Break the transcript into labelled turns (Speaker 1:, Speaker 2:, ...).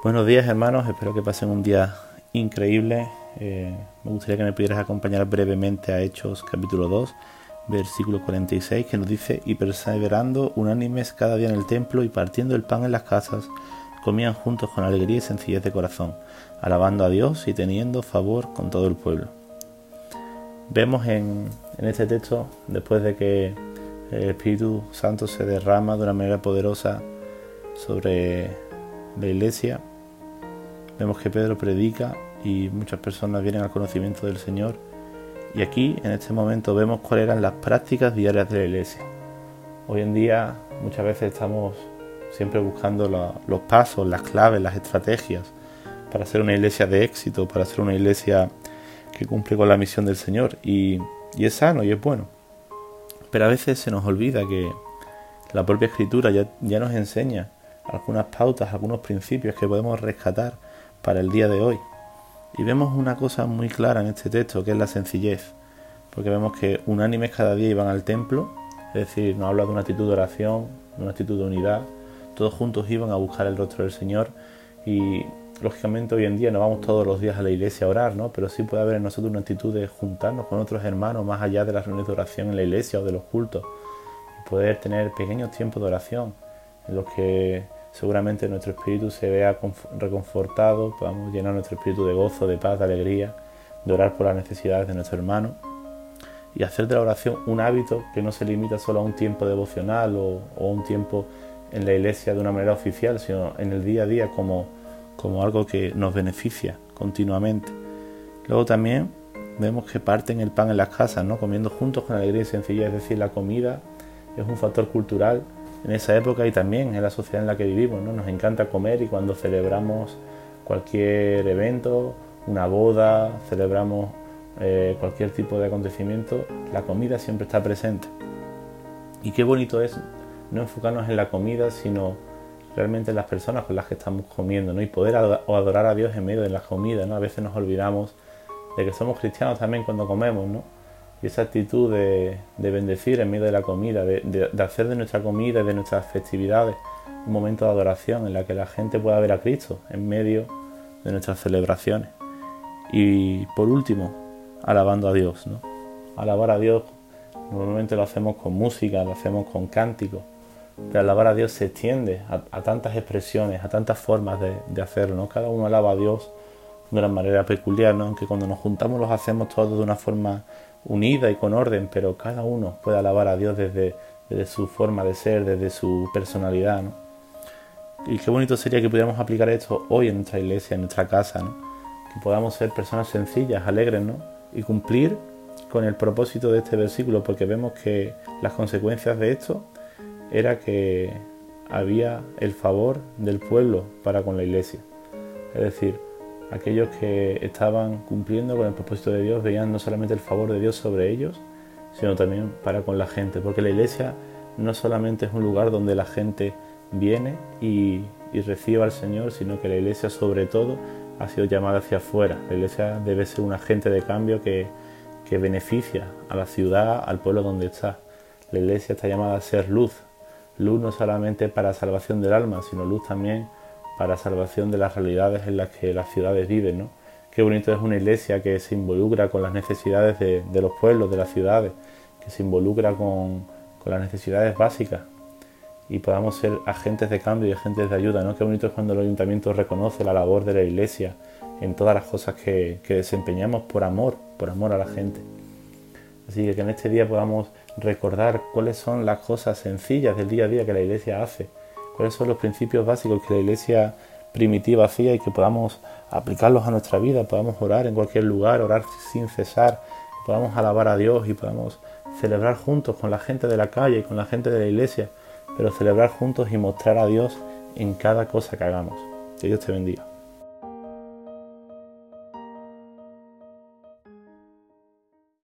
Speaker 1: Buenos días hermanos, espero que pasen un día increíble. Eh, me gustaría que me pudieras acompañar brevemente a Hechos capítulo 2, versículo 46, que nos dice, y perseverando unánimes cada día en el templo y partiendo el pan en las casas, comían juntos con alegría y sencillez de corazón, alabando a Dios y teniendo favor con todo el pueblo. Vemos en, en este texto, después de que el Espíritu Santo se derrama de una manera poderosa sobre la iglesia, vemos que Pedro predica y muchas personas vienen al conocimiento del Señor. Y aquí, en este momento, vemos cuáles eran las prácticas diarias de la iglesia. Hoy en día muchas veces estamos siempre buscando los pasos, las claves, las estrategias para ser una iglesia de éxito, para ser una iglesia que cumple con la misión del Señor. Y, es sano y es bueno. Pero a veces se nos olvida que la propia escritura ya, ya nos enseña algunas pautas, algunos principios que podemos rescatar para el día de hoy. Y vemos una cosa muy clara en este texto, que es la sencillez, porque vemos que unánimes cada día iban al templo, es decir, nos habla de una actitud de oración, de una actitud de unidad, todos juntos iban a buscar el rostro del Señor y lógicamente hoy en día no vamos todos los días a la iglesia a orar, ¿no? Pero sí puede haber en nosotros una actitud de juntarnos con otros hermanos más allá de las reuniones de oración en la iglesia o de los cultos y poder tener pequeños tiempos de oración en los que seguramente nuestro espíritu se vea reconfortado, podamos llenar nuestro espíritu de gozo, de paz, de alegría, de orar por las necesidades de nuestro hermano y hacer de la oración un hábito que no se limita solo a un tiempo devocional o, un tiempo en la iglesia de una manera oficial, sino en el día a día como, como algo que nos beneficia continuamente. Luego también vemos que parten el pan en las casas, ¿no? comiendo juntos con alegría y sencillez, es decir, la comida es un factor cultural en esa época y también en la sociedad en la que vivimos. ¿no? Nos encanta comer y cuando celebramos cualquier evento, una boda, celebramos eh, cualquier tipo de acontecimiento, la comida siempre está presente. Y qué bonito es no enfocarnos en la comida, sino realmente en las personas con las que estamos comiendo, ¿no? Y poder adorar a Dios en medio de la comida, ¿no? A veces nos olvidamos de que somos cristianos también cuando comemos, ¿no? Y esa actitud de, bendecir en medio de la comida, de, hacer de nuestra comida y de nuestras festividades un momento de adoración en la que la gente pueda ver a Cristo en medio de nuestras celebraciones. Y por último, alabando a Dios. ¿no? Alabar a Dios normalmente lo hacemos con música, lo hacemos con cánticos, pero alabar a Dios se extiende a, tantas expresiones, a tantas formas de, hacerlo. ¿no? Cada uno alaba a Dios de una manera peculiar, ¿no? aunque cuando nos juntamos los hacemos todos de una forma unida y con orden, pero cada uno puede alabar a Dios desde, su forma de ser, desde su personalidad. ¿no? Y qué bonito sería que pudiéramos aplicar esto hoy en nuestra iglesia, en nuestra casa, que podamos ser personas sencillas, alegres, ¿no? y cumplir con el propósito de este versículo, porque vemos que las consecuencias de esto era que había el favor del pueblo para con la iglesia. Es decir, aquellos que estaban cumpliendo con el propósito de Dios veían no solamente el favor de Dios sobre ellos, sino también para con la gente, porque la iglesia no solamente es un lugar donde la gente viene y, recibe al Señor, sino que la iglesia sobre todo ha sido llamada hacia afuera. La iglesia debe ser un agente de cambio que, que beneficia a la ciudad, al pueblo donde está. La iglesia está llamada a ser luz, luz no solamente para salvación del alma, sino luz también para salvación de las realidades en las que las ciudades viven. ¿no? Qué bonito es una iglesia que se involucra con las necesidades de, los pueblos, de las ciudades, que se involucra con, las necesidades básicas y podamos ser agentes de cambio y agentes de ayuda. ¿no? Qué bonito es cuando el ayuntamiento reconoce la labor de la iglesia en todas las cosas que, que desempeñamos por amor, por amor a la gente. Así que que en este día podamos recordar cuáles son las cosas sencillas del día a día que la iglesia hace cuáles son los principios básicos que la iglesia primitiva hacía y que podamos aplicarlos a nuestra vida, podamos orar en cualquier lugar, orar sin cesar, podamos alabar a Dios y podamos celebrar juntos con la gente de la calle y con la gente de la iglesia, pero celebrar juntos y mostrar a Dios en cada cosa que hagamos. Que Dios te bendiga.